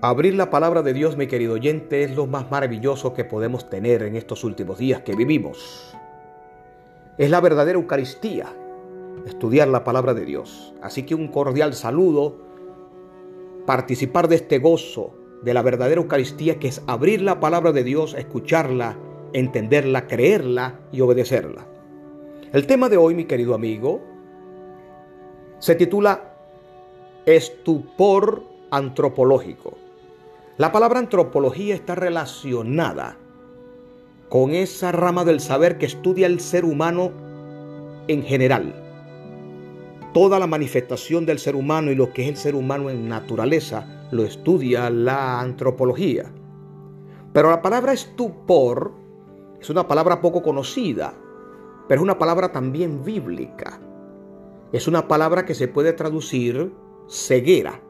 Abrir la palabra de Dios, mi querido oyente, es lo más maravilloso que podemos tener en estos últimos días que vivimos. Es la verdadera Eucaristía, estudiar la palabra de Dios. Así que un cordial saludo, participar de este gozo de la verdadera Eucaristía, que es abrir la palabra de Dios, escucharla, entenderla, creerla y obedecerla. El tema de hoy, mi querido amigo, se titula Estupor antropológico. La palabra antropología está relacionada con esa rama del saber que estudia el ser humano en general. Toda la manifestación del ser humano y lo que es el ser humano en naturaleza lo estudia la antropología. Pero la palabra estupor es una palabra poco conocida, pero es una palabra también bíblica. Es una palabra que se puede traducir ceguera.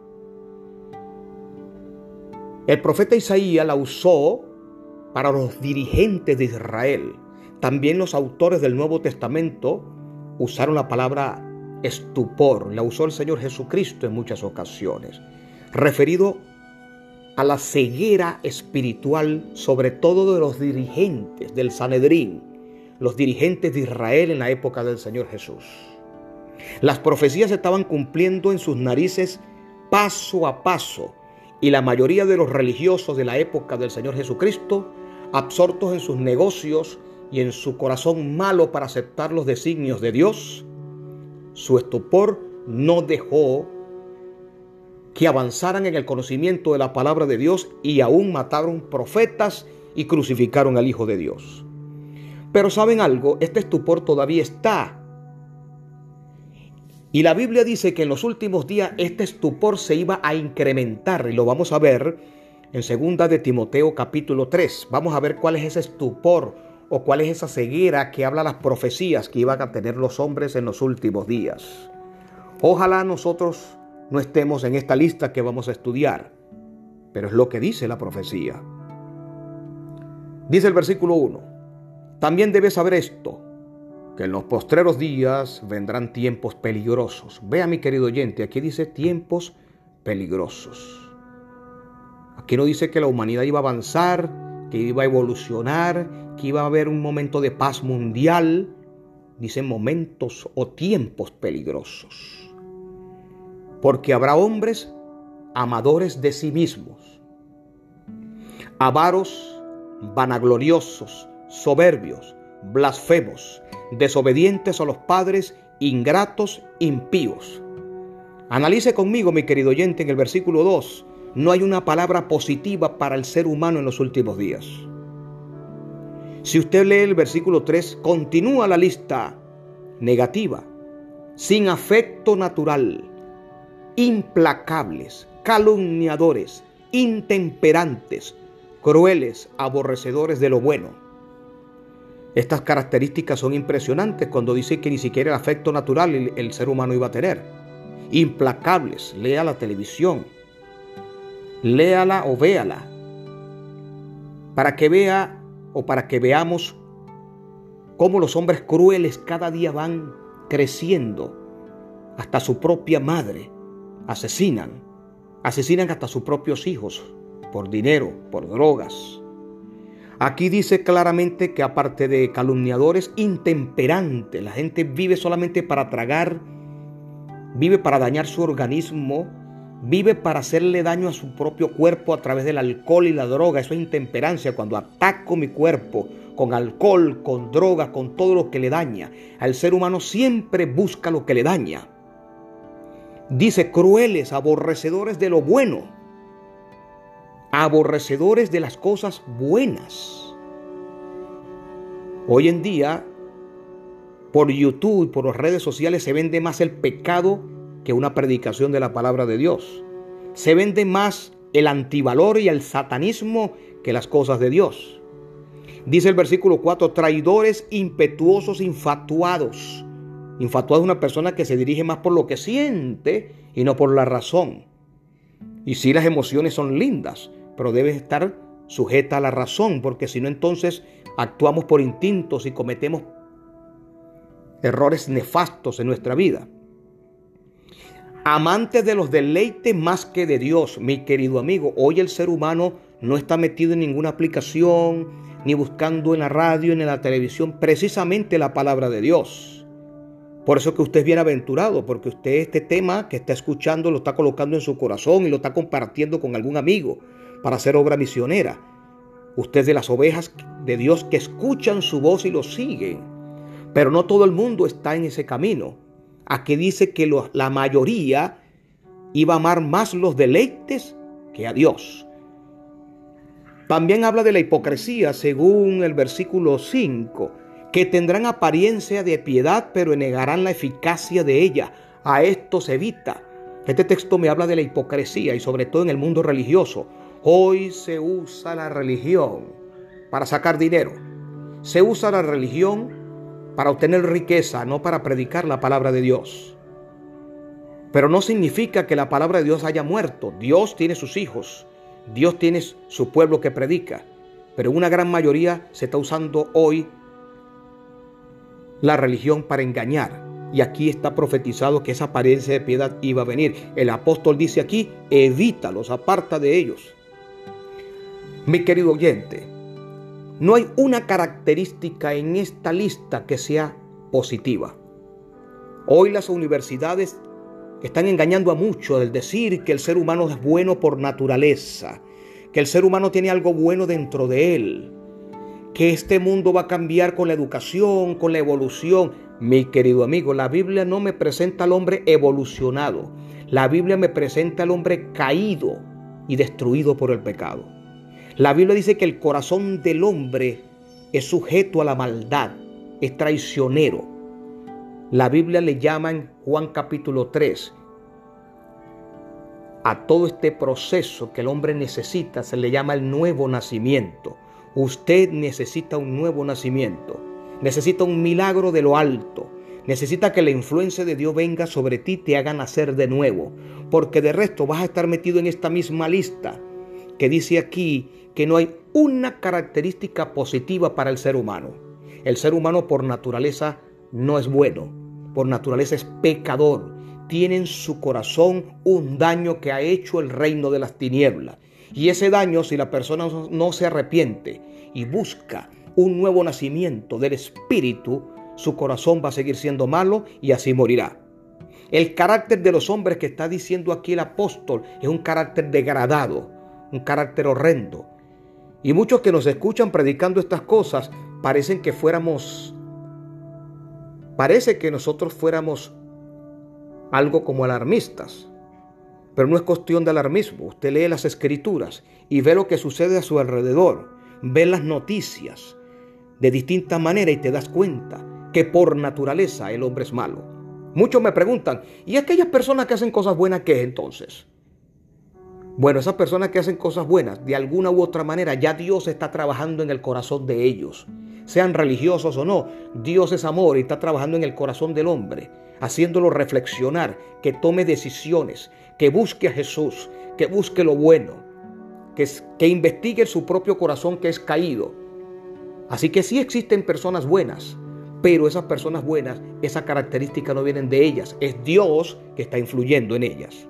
El profeta Isaías la usó para los dirigentes de Israel. También los autores del Nuevo Testamento usaron la palabra estupor. La usó el Señor Jesucristo en muchas ocasiones. Referido a la ceguera espiritual, sobre todo de los dirigentes del Sanedrín, los dirigentes de Israel en la época del Señor Jesús. Las profecías estaban cumpliendo en sus narices paso a paso y la mayoría de los religiosos de la época del Señor Jesucristo, absortos en sus negocios y en su corazón malo para aceptar los designios de Dios, su estupor no dejó que avanzaran en el conocimiento de la palabra de Dios y aún mataron profetas y crucificaron al Hijo de Dios. Pero saben algo, este estupor todavía está y la Biblia dice que en los últimos días este estupor se iba a incrementar y lo vamos a ver en segunda de Timoteo capítulo 3. Vamos a ver cuál es ese estupor o cuál es esa ceguera que habla las profecías que iban a tener los hombres en los últimos días. Ojalá nosotros no estemos en esta lista que vamos a estudiar, pero es lo que dice la profecía. Dice el versículo 1, también debes saber esto que en los postreros días vendrán tiempos peligrosos. Vea mi querido oyente, aquí dice tiempos peligrosos. Aquí no dice que la humanidad iba a avanzar, que iba a evolucionar, que iba a haber un momento de paz mundial. Dice momentos o tiempos peligrosos. Porque habrá hombres amadores de sí mismos, avaros, vanagloriosos, soberbios, blasfemos, desobedientes a los padres, ingratos, impíos. Analice conmigo, mi querido oyente, en el versículo 2. No hay una palabra positiva para el ser humano en los últimos días. Si usted lee el versículo 3, continúa la lista negativa, sin afecto natural, implacables, calumniadores, intemperantes, crueles, aborrecedores de lo bueno estas características son impresionantes cuando dice que ni siquiera el afecto natural el, ser humano iba a tener. Implacables, lea la televisión, léala o véala, para que vea o para que veamos cómo los hombres crueles cada día van creciendo, hasta su propia madre asesinan, asesinan hasta sus propios hijos por dinero, por drogas, Aquí dice claramente que aparte de calumniadores, intemperantes, la gente vive solamente para tragar, vive para dañar su organismo, vive para hacerle daño a su propio cuerpo a través del alcohol y la droga. Eso es intemperancia, cuando ataco mi cuerpo con alcohol, con droga, con todo lo que le daña. Al ser humano siempre busca lo que le daña. Dice crueles, aborrecedores de lo bueno aborrecedores de las cosas buenas. Hoy en día, por YouTube y por las redes sociales se vende más el pecado que una predicación de la palabra de Dios. Se vende más el antivalor y el satanismo que las cosas de Dios. Dice el versículo 4, traidores, impetuosos, infatuados. Infatuado es una persona que se dirige más por lo que siente y no por la razón. Y si las emociones son lindas, pero debe estar sujeta a la razón, porque si no entonces actuamos por instintos y cometemos errores nefastos en nuestra vida. amantes de los deleites más que de Dios, mi querido amigo. Hoy el ser humano no está metido en ninguna aplicación, ni buscando en la radio, ni en la televisión, precisamente la palabra de Dios. Por eso que usted es bienaventurado, porque usted este tema que está escuchando lo está colocando en su corazón y lo está compartiendo con algún amigo para hacer obra misionera. Usted es de las ovejas de Dios que escuchan su voz y lo siguen. Pero no todo el mundo está en ese camino. Aquí dice que la mayoría iba a amar más los deleites que a Dios. También habla de la hipocresía según el versículo 5, que tendrán apariencia de piedad pero negarán la eficacia de ella. A esto se evita. Este texto me habla de la hipocresía y sobre todo en el mundo religioso. Hoy se usa la religión para sacar dinero. Se usa la religión para obtener riqueza, no para predicar la palabra de Dios. Pero no significa que la palabra de Dios haya muerto. Dios tiene sus hijos Dios tiene su pueblo que predica, pero una gran mayoría se está usando hoy la religión para engañar. Y aquí está profetizado que esa apariencia de piedad iba a venir. El apóstol dice aquí, evítalos, aparta de ellos. Mi querido oyente, no hay una característica en esta lista que sea positiva. Hoy las universidades están engañando a muchos al decir que el ser humano es bueno por naturaleza, que el ser humano tiene algo bueno dentro de él, que este mundo va a cambiar con la educación, con la evolución. Mi querido amigo, la Biblia no me presenta al hombre evolucionado, la Biblia me presenta al hombre caído y destruido por el pecado. La Biblia dice que el corazón del hombre es sujeto a la maldad, es traicionero. La Biblia le llama en Juan capítulo 3 a todo este proceso que el hombre necesita, se le llama el nuevo nacimiento. Usted necesita un nuevo nacimiento, necesita un milagro de lo alto, necesita que la influencia de Dios venga sobre ti y te haga nacer de nuevo, porque de resto vas a estar metido en esta misma lista que dice aquí que no hay una característica positiva para el ser humano. El ser humano por naturaleza no es bueno, por naturaleza es pecador, tiene en su corazón un daño que ha hecho el reino de las tinieblas. Y ese daño, si la persona no se arrepiente y busca un nuevo nacimiento del Espíritu, su corazón va a seguir siendo malo y así morirá. El carácter de los hombres que está diciendo aquí el apóstol es un carácter degradado, un carácter horrendo. Y muchos que nos escuchan predicando estas cosas parecen que fuéramos Parece que nosotros fuéramos algo como alarmistas, pero no es cuestión de alarmismo. Usted lee las escrituras y ve lo que sucede a su alrededor, ve las noticias de distinta manera y te das cuenta que por naturaleza el hombre es malo. Muchos me preguntan, ¿y aquellas personas que hacen cosas buenas qué es entonces? Bueno, esas personas que hacen cosas buenas, de alguna u otra manera, ya Dios está trabajando en el corazón de ellos sean religiosos o no, Dios es amor y está trabajando en el corazón del hombre, haciéndolo reflexionar, que tome decisiones, que busque a Jesús, que busque lo bueno, que, que investigue su propio corazón que es caído. Así que sí existen personas buenas, pero esas personas buenas, esa característica no vienen de ellas, es Dios que está influyendo en ellas.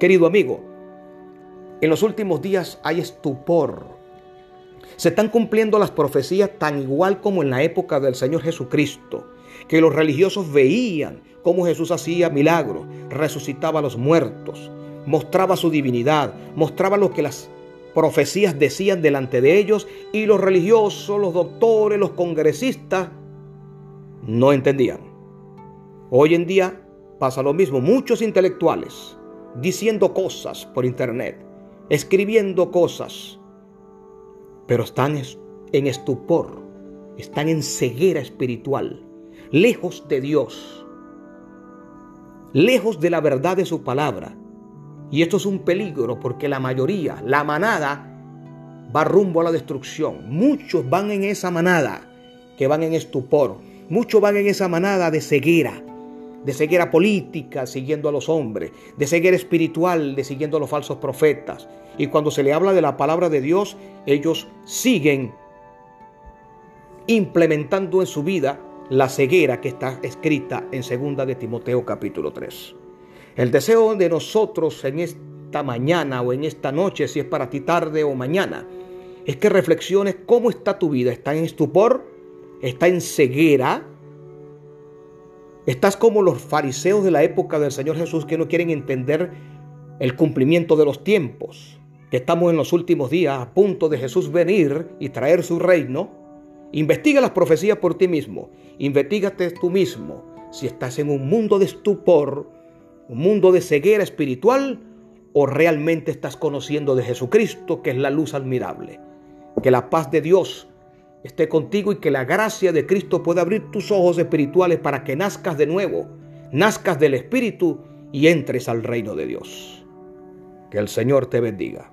Querido amigo, en los últimos días hay estupor se están cumpliendo las profecías tan igual como en la época del Señor Jesucristo, que los religiosos veían cómo Jesús hacía milagros, resucitaba a los muertos, mostraba su divinidad, mostraba lo que las profecías decían delante de ellos y los religiosos, los doctores, los congresistas no entendían. Hoy en día pasa lo mismo, muchos intelectuales diciendo cosas por internet, escribiendo cosas, pero están en estupor, están en ceguera espiritual, lejos de Dios, lejos de la verdad de su palabra. Y esto es un peligro porque la mayoría, la manada, va rumbo a la destrucción. Muchos van en esa manada que van en estupor. Muchos van en esa manada de ceguera, de ceguera política, siguiendo a los hombres, de ceguera espiritual, de siguiendo a los falsos profetas, y cuando se le habla de la palabra de Dios, ellos siguen implementando en su vida la ceguera que está escrita en 2 de Timoteo capítulo 3. El deseo de nosotros en esta mañana o en esta noche, si es para ti tarde o mañana, es que reflexiones cómo está tu vida. ¿Está en estupor? ¿Está en ceguera? ¿Estás como los fariseos de la época del Señor Jesús que no quieren entender el cumplimiento de los tiempos? Estamos en los últimos días a punto de Jesús venir y traer su reino. Investiga las profecías por ti mismo. Investígate tú mismo si estás en un mundo de estupor, un mundo de ceguera espiritual o realmente estás conociendo de Jesucristo que es la luz admirable. Que la paz de Dios esté contigo y que la gracia de Cristo pueda abrir tus ojos espirituales para que nazcas de nuevo, nazcas del Espíritu y entres al reino de Dios. Que el Señor te bendiga.